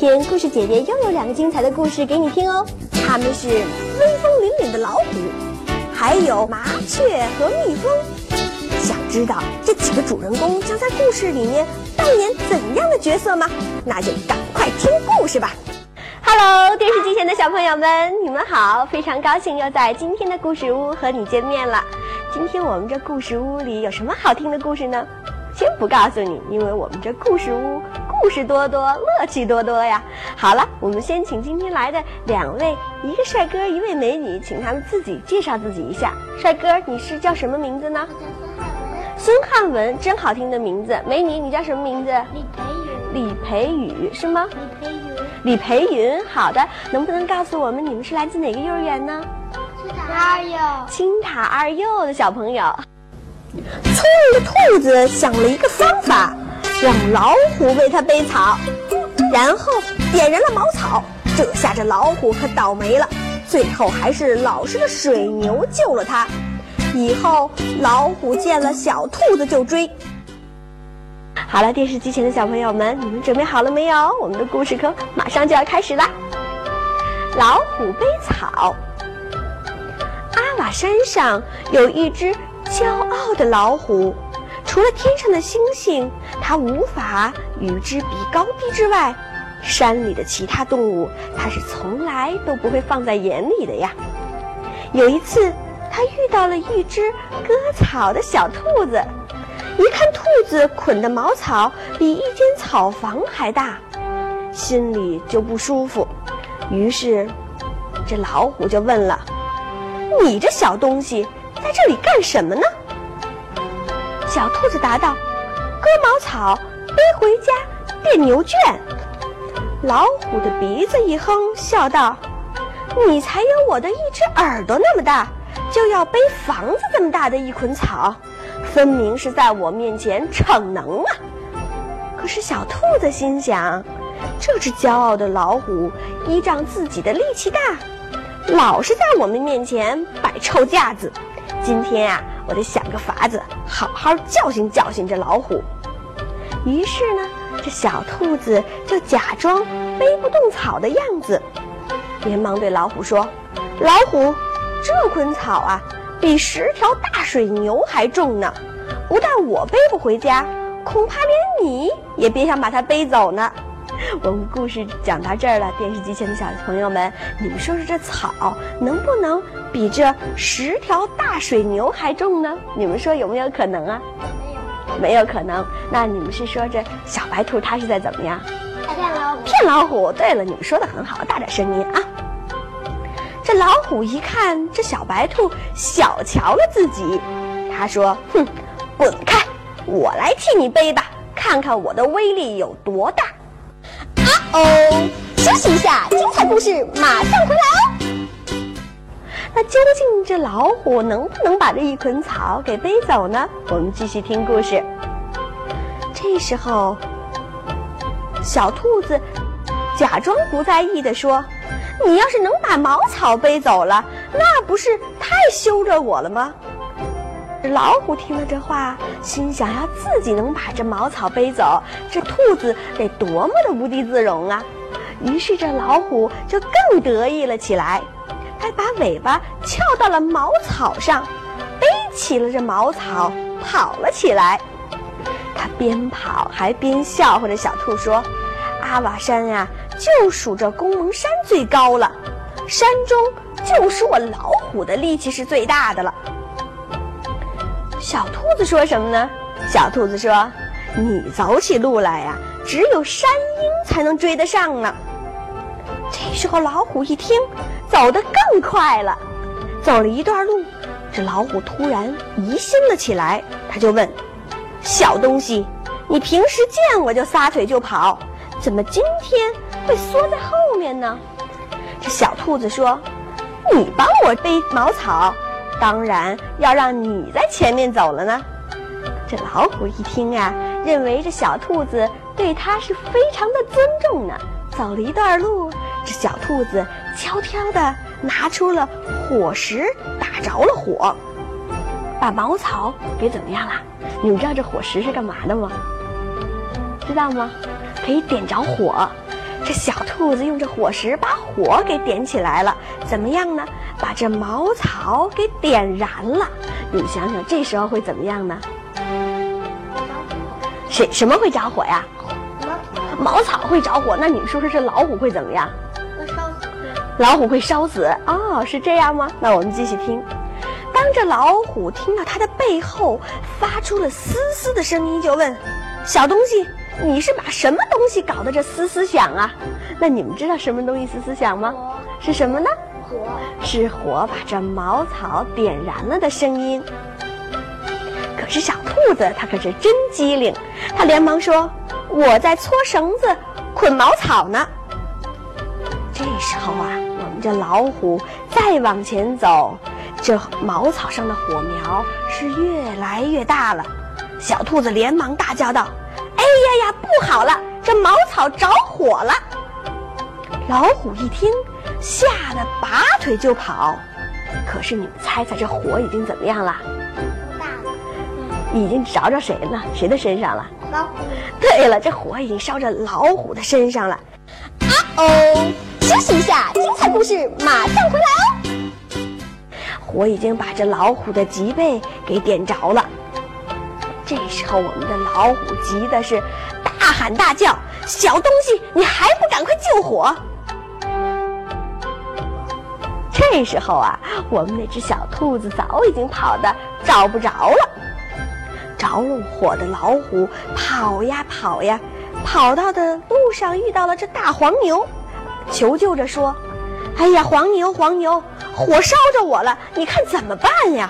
今天故事姐姐又有两个精彩的故事给你听哦。他们是威风凛凛的老虎，还有麻雀和蜜蜂。想知道这几个主人公将在故事里面扮演怎样的角色吗？那就赶快听故事吧。Hello，电视机前的小朋友们，你们好！非常高兴又在今天的故事屋和你见面了。今天我们这故事屋里有什么好听的故事呢？先不告诉你，因为我们这故事屋故事多多，乐趣多多呀。好了，我们先请今天来的两位，一个帅哥，一位美女，请他们自己介绍自己一下。帅哥，你是叫什么名字呢？孙汉文，真好听的名字。美女，你叫什么名字？李培宇。李培宇是吗？李培云。李培云，好的。能不能告诉我们你们是来自哪个幼儿园呢？青塔二幼。青塔二幼的小朋友。聪明的兔子想了一个方法，让老虎为它背草，然后点燃了茅草。这下这老虎可倒霉了，最后还是老实的水牛救了它。以后老虎见了小兔子就追。好了，电视机前的小朋友们，你们准备好了没有？我们的故事课马上就要开始啦！老虎背草。阿瓦山上有一只骄傲的老虎，除了天上的星星，它无法与之比高低之外，山里的其他动物，它是从来都不会放在眼里的呀。有一次。他遇到了一只割草的小兔子，一看兔子捆的茅草比一间草房还大，心里就不舒服。于是，这老虎就问了：“你这小东西在这里干什么呢？”小兔子答道：“割茅草，背回家变牛圈。”老虎的鼻子一哼，笑道：“你才有我的一只耳朵那么大。”就要背房子这么大的一捆草，分明是在我面前逞能啊！可是小兔子心想，这只骄傲的老虎依仗自己的力气大，老是在我们面前摆臭架子。今天啊，我得想个法子，好好教训教训这老虎。于是呢，这小兔子就假装背不动草的样子，连忙对老虎说：“老虎。”这捆草啊，比十条大水牛还重呢！不但我背不回家，恐怕连你也别想把它背走呢。我们故事讲到这儿了，电视机前的小朋友们，你们说说这草能不能比这十条大水牛还重呢？你们说有没有可能啊？没有，没有可能。那你们是说这小白兔它是在怎么样？骗老虎。骗老虎。对了，你们说的很好，大点声音啊！这老虎一看这小白兔小瞧了自己，他说：“哼，滚开！我来替你背吧，看看我的威力有多大。”哦，休息一下，精彩故事马上回来哦。那究竟这老虎能不能把这一捆草给背走呢？我们继续听故事。这时候，小兔子假装不在意的说。你要是能把茅草背走了，那不是太羞着我了吗？老虎听了这话，心想：要自己能把这茅草背走，这兔子得多么的无地自容啊！于是这老虎就更得意了起来，它把尾巴翘到了茅草上，背起了这茅草，跑了起来。它边跑还边笑话着小兔说：“阿瓦山呀！”就数这公蒙山最高了，山中就属我老虎的力气是最大的了。小兔子说什么呢？小兔子说：“你走起路来呀，只有山鹰才能追得上呢。”这时候老虎一听，走得更快了。走了一段路，这老虎突然疑心了起来，他就问：“小东西，你平时见我就撒腿就跑，怎么今天？”会缩在后面呢。这小兔子说：“你帮我背茅草，当然要让你在前面走了呢。”这老虎一听啊，认为这小兔子对它是非常的尊重呢。走了一段路，这小兔子悄悄地拿出了火石，打着了火，把茅草给怎么样了？你们知道这火石是干嘛的吗？知道吗？可以点着火。这小兔子用这火石把火给点起来了，怎么样呢？把这茅草给点燃了。你们想想，这时候会怎么样呢？谁什么会着火呀？茅草会着火。那你们说说，这老虎会怎么样？会烧死。老虎会烧死。哦，是这样吗？那我们继续听。当这老虎听到它的背后发出了嘶嘶的声音，就问：“小东西。”你是把什么东西搞得这嘶嘶响啊？那你们知道什么东西嘶嘶响吗？是什么呢？火是火把这茅草点燃了的声音。可是小兔子它可是真机灵，它连忙说：“我在搓绳子捆茅草呢。”这时候啊，我们这老虎再往前走，这茅草上的火苗是越来越大了。小兔子连忙大叫道。哎呀呀，不好了！这茅草着火了。老虎一听，吓得拔腿就跑。可是你们猜猜，这火已经怎么样了？大了。已经着着谁了？谁的身上了？老虎。对了，这火已经烧着老虎的身上了。啊哦，休息一下，精彩故事马上回来哦。火已经把这老虎的脊背给点着了。这时候，我们的老虎急的是大喊大叫：“小东西，你还不赶快救火！”这时候啊，我们那只小兔子早已经跑得找不着了。着了火的老虎跑呀跑呀，跑到的路上遇到了这大黄牛，求救着说：“哎呀，黄牛，黄牛，火烧着我了，你看怎么办呀？”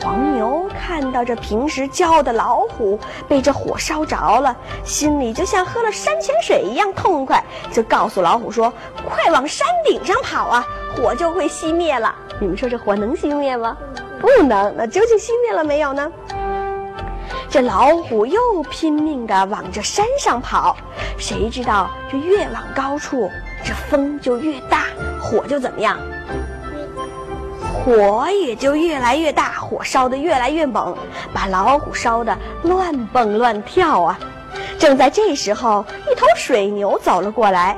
黄牛看到这平时骄傲的老虎被这火烧着了，心里就像喝了山泉水一样痛快，就告诉老虎说：“快往山顶上跑啊，火就会熄灭了。”你们说这火能熄灭吗？不能。那究竟熄灭了没有呢？这老虎又拼命地往这山上跑，谁知道这越往高处，这风就越大，火就怎么样？火也就越来越大，火烧得越来越猛，把老虎烧得乱蹦乱跳啊！正在这时候，一头水牛走了过来，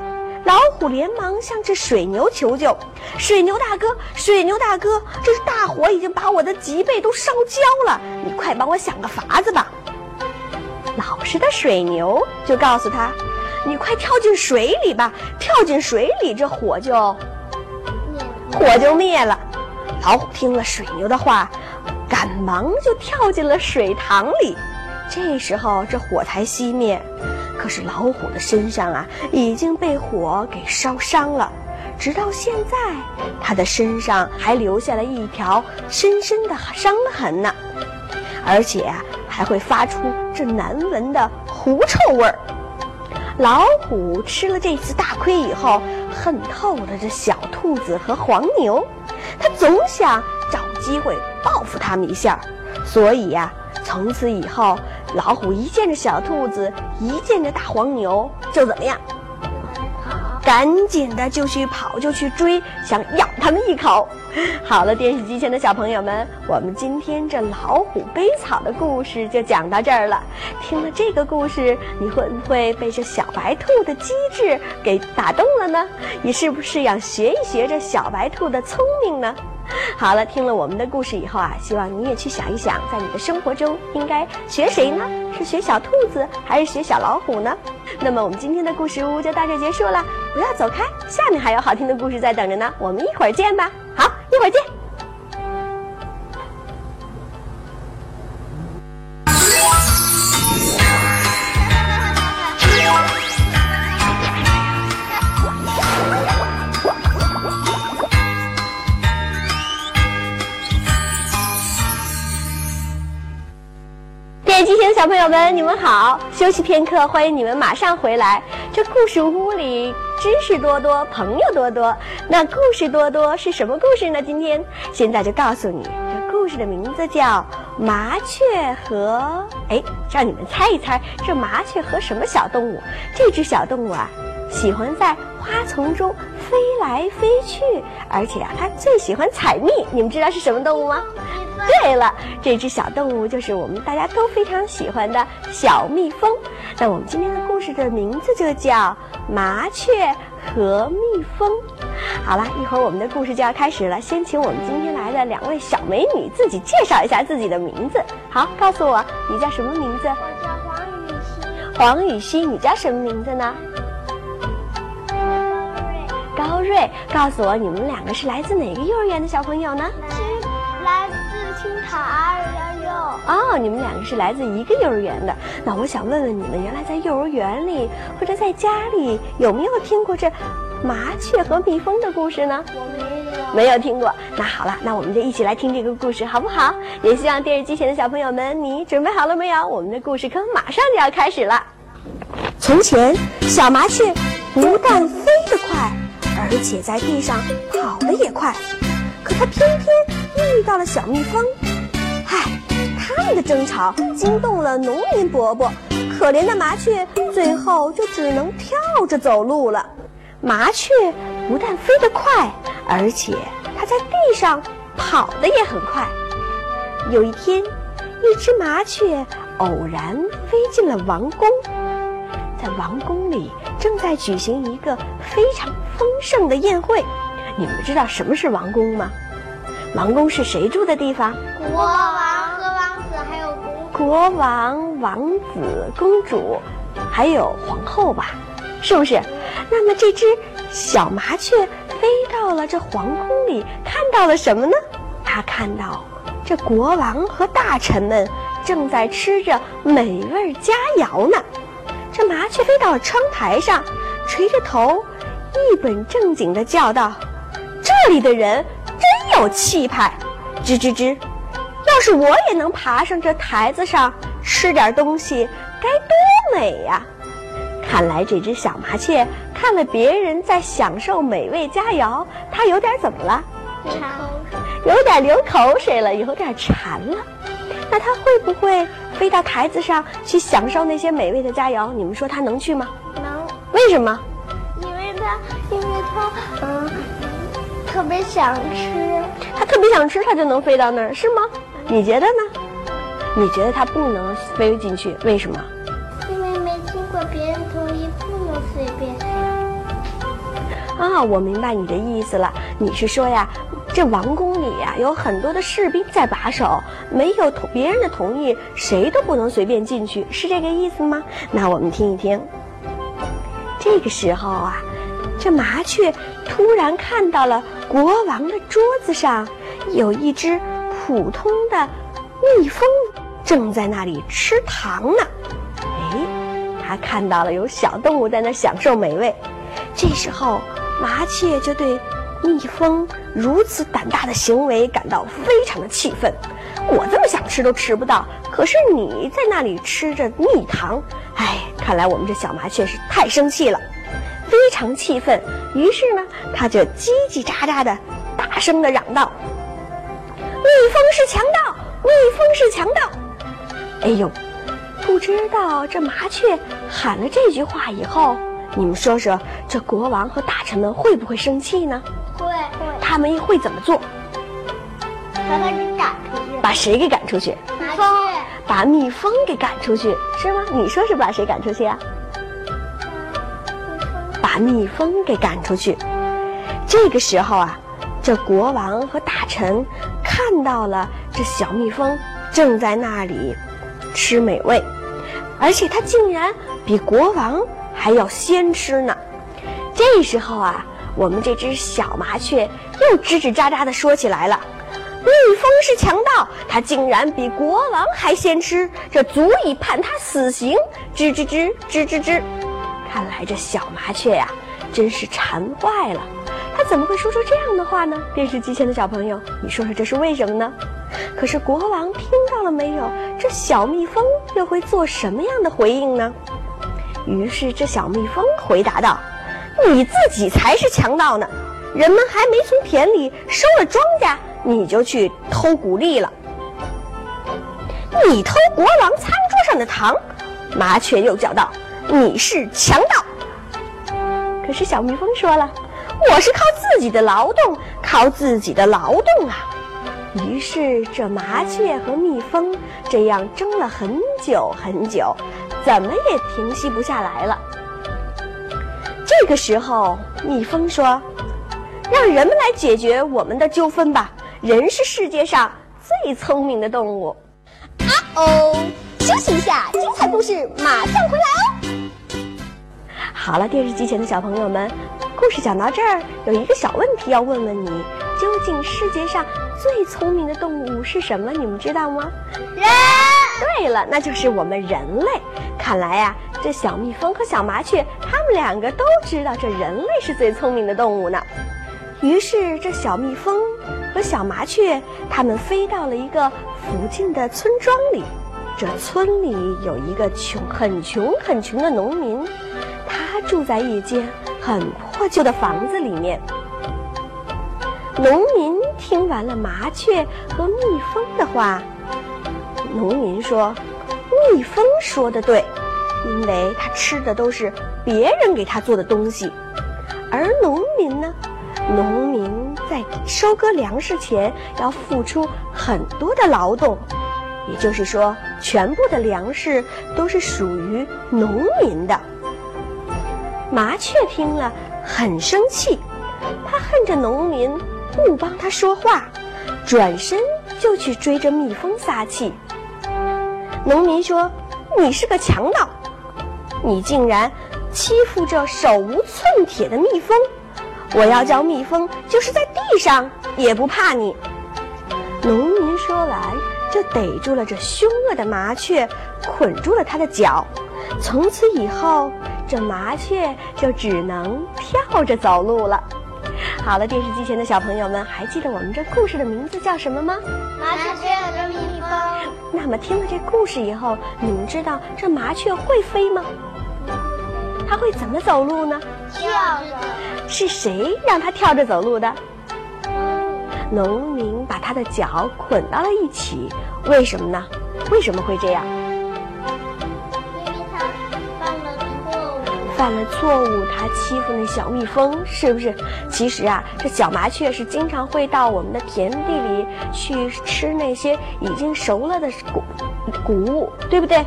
虎连忙向这水牛求救：“水牛大哥，水牛大哥，这是大火已经把我的脊背都烧焦了，你快帮我想个法子吧！”老实的水牛就告诉他：“你快跳进水里吧，跳进水里，这火就火就灭了。”老虎听了水牛的话，赶忙就跳进了水塘里。这时候，这火才熄灭。可是老虎的身上啊，已经被火给烧伤了。直到现在，它的身上还留下了一条深深的伤痕呢，而且啊，还会发出这难闻的狐臭味儿。老虎吃了这次大亏以后，恨透了这小兔子和黄牛。它总想找机会报复他们一下，所以呀，从此以后，老虎一见着小兔子，一见着大黄牛，就怎么样？赶紧的就去跑，就去追，想咬他们一口。好了，电视机前的小朋友们，我们今天这老虎背草的故事就讲到这儿了。听了这个故事，你会不会被这小白兔的机智给打动了呢？你是不是要学一学这小白兔的聪明呢？好了，听了我们的故事以后啊，希望你也去想一想，在你的生活中应该学谁呢？是学小兔子还是学小老虎呢？那么我们今天的故事屋就到这结束了，不要走开，下面还有好听的故事在等着呢，我们一会儿见吧。好，一会儿见。小朋友们，你们好！休息片刻，欢迎你们马上回来。这故事屋里知识多多，朋友多多。那故事多多是什么故事呢？今天现在就告诉你，这故事的名字叫《麻雀和……哎，让你们猜一猜，这麻雀和什么小动物？这只小动物啊，喜欢在花丛中飞来飞去，而且啊，它最喜欢采蜜。你们知道是什么动物吗？对了，这只小动物就是我们大家都非常喜欢的小蜜蜂。那我们今天的故事的名字就叫《麻雀和蜜蜂》。好了，一会儿我们的故事就要开始了。先请我们今天来的两位小美女自己介绍一下自己的名字。好，告诉我你叫什么名字？我叫黄雨欣。黄雨欣，你叫什么名字呢？高瑞，告诉我你们两个是来自哪个幼儿园的小朋友呢？来自青塔二幺六。哦，你们两个是来自一个幼儿园的。那我想问问你们，原来在幼儿园里或者在家里有没有听过这麻雀和蜜蜂的故事呢？我没有。没有听过。那好了，那我们就一起来听这个故事，好不好？也希望电视机前的小朋友们，你准备好了没有？我们的故事课马上就要开始了。从前，小麻雀不但飞得快，而且在地上跑得也快。可它偏偏遇到了小蜜蜂，的争吵惊动了农民伯伯，可怜的麻雀最后就只能跳着走路了。麻雀不但飞得快，而且它在地上跑得也很快。有一天，一只麻雀偶然飞进了王宫，在王宫里正在举行一个非常丰盛的宴会。你们知道什么是王宫吗？王宫是谁住的地方？国王。国王、王子、公主，还有皇后吧，是不是？那么这只小麻雀飞到了这皇宫里，看到了什么呢？它看到这国王和大臣们正在吃着美味佳肴呢。这麻雀飞到了窗台上，垂着头，一本正经地叫道：“这里的人真有气派！吱吱吱，要是我也能爬上这台子上吃点东西，该多美呀！”看来这只小麻雀看了别人在享受美味佳肴，它有点怎么了？流口水。有点流口水了，有点馋了。那它会不会飞到台子上去享受那些美味的佳肴？你们说它能去吗？能，为什么？因为它，因为它，嗯，特别想吃。它特别想吃，它就能飞到那儿，是吗？你觉得呢？你觉得它不能飞进去，为什么？因为没经过别人同意，不能随便飞。啊，我明白你的意思了。你是说呀，这王宫里呀有很多的士兵在把守，没有同别人的同意，谁都不能随便进去，是这个意思吗？那我们听一听。这个时候啊，这麻雀突然看到了国王的桌子上有一只普通的蜜蜂正在那里吃糖呢。哎，它看到了有小动物在那享受美味。这时候，麻雀就对蜜蜂如此胆大的行为感到非常的气愤。我这么想吃都吃不到，可是你在那里吃着蜜糖，哎，看来我们这小麻雀是太生气了，非常气愤。于是呢，它就叽叽喳喳的大声的嚷道：“蜂是强盗！蜜蜂是强盗！”哎呦，不知道这麻雀喊了这句话以后。你们说说，这国王和大臣们会不会生气呢？会会。他们会怎么做？把他给赶出去。把谁给赶出去？麻雀。把蜜蜂给赶出去，是吗？你说是把谁赶出去啊？把蜜蜂给赶出去。这个时候啊，这国王和大臣看到了这小蜜蜂正在那里吃美味，而且它竟然比国王。还要先吃呢。这时候啊，我们这只小麻雀又吱吱喳喳地说起来了：“蜜蜂是强盗，它竟然比国王还先吃，这足以判他死刑！”吱吱吱吱吱吱。看来这小麻雀呀，真是馋坏了。怎么会说出这样的话呢？电视机前的小朋友，你说说这是为什么呢？可是国王听到了没有？这小蜜蜂又会做什么样的回应呢？于是，这小蜜蜂回答道：“你自己才是强盗呢！人们还没从田里收了庄稼，你就去偷谷粒了。你偷国王餐桌上的糖！”麻雀又叫道：“你是强盗！”可是小蜜蜂说了：“我是靠自己的劳动，靠自己的劳动啊！”于是这麻雀和蜜蜂这样争了很久很久，怎么也平息不下来了。这个时候，蜜蜂说：“让人们来解决我们的纠纷吧，人是世界上最聪明的动物。”啊哦，休息一下，精彩故事马上回来哦。好了，电视机前的小朋友们，故事讲到这儿，有一个小问题要问问你：究竟世界上最聪明的动物是什么？你们知道吗？人。对了，那就是我们人类。看来呀，这小蜜蜂和小麻雀，它们两个都知道这人类是最聪明的动物呢。于是，这小蜜蜂和小麻雀，它们飞到了一个附近的村庄里。这村里有一个穷、很穷、很穷的农民。他住在一间很破旧的房子里面。农民听完了麻雀和蜜蜂的话，农民说：“蜜蜂说的对，因为他吃的都是别人给他做的东西。而农民呢，农民在收割粮食前要付出很多的劳动，也就是说，全部的粮食都是属于农民的。”麻雀听了很生气，它恨着农民不帮它说话，转身就去追着蜜蜂撒气。农民说：“你是个强盗，你竟然欺负这手无寸铁的蜜蜂！我要叫蜜蜂就是在地上也不怕你。”农民说完，就逮住了这凶恶的麻雀，捆住了它的脚。从此以后。这麻雀就只能跳着走路了。好了，电视机前的小朋友们，还记得我们这故事的名字叫什么吗？麻雀和蜜蜂。那么听了这故事以后，你们知道这麻雀会飞吗？它会怎么走路呢？跳着。是谁让它跳着走路的？农民把它的脚捆到了一起，为什么呢？为什么会这样？犯了错误，他欺负那小蜜蜂，是不是？其实啊，这小麻雀是经常会到我们的田地里去吃那些已经熟了的谷谷物，对不对？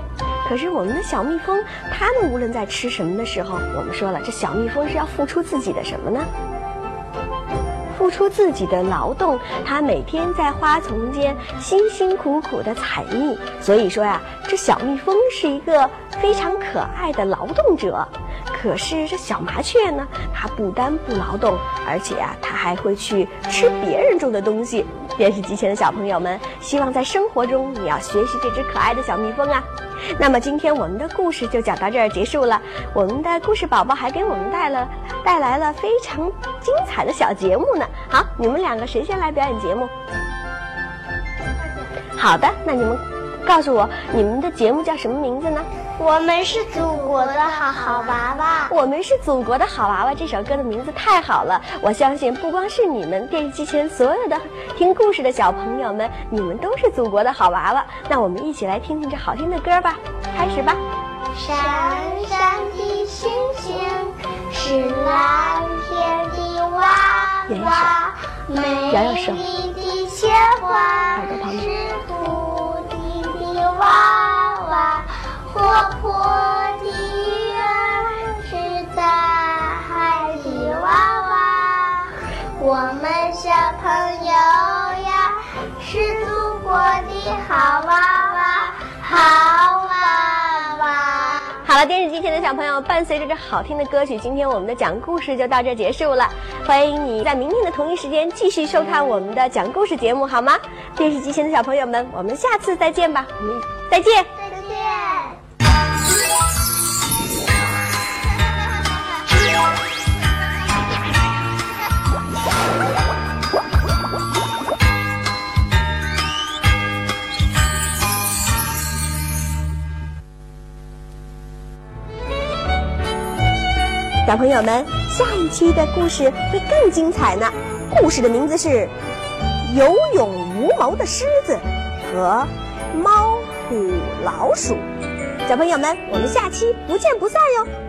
可是我们的小蜜蜂，它们无论在吃什么的时候，我们说了，这小蜜蜂是要付出自己的什么呢？付出自己的劳动，它每天在花丛间辛辛苦苦的采蜜。所以说呀，这小蜜蜂是一个非常可爱的劳动者。可是这小麻雀呢，它不但不劳动，而且啊，它还会去吃别人种的东西。电视机前的小朋友们，希望在生活中你要学习这只可爱的小蜜蜂啊。那么今天我们的故事就讲到这儿结束了。我们的故事宝宝还给我们带了带来了非常精彩的小节目呢。好，你们两个谁先来表演节目？好的，那你们告诉我你们的节目叫什么名字呢？我们是祖国的好好娃娃。我们是祖国的好娃娃。这首歌的名字太好了，我相信不光是你们电视机前所有的听故事的小朋友们，你们都是祖国的好娃娃。那我们一起来听听这好听的歌吧，开始吧。闪闪的星星是蓝天的娃娃，美丽的鲜花是我们小朋友呀是祖国的好娃娃，好娃娃。好了，电视机前的小朋友，伴随着这好听的歌曲，今天我们的讲故事就到这结束了。欢迎你在明天的同一时间继续收看我们的讲故事节目，好吗？电视机前的小朋友们，我们下次再见吧，我们再见。再见。小朋友们，下一期的故事会更精彩呢。故事的名字是《有勇无谋的狮子和猫、虎、老鼠》。小朋友们，我们下期不见不散哟。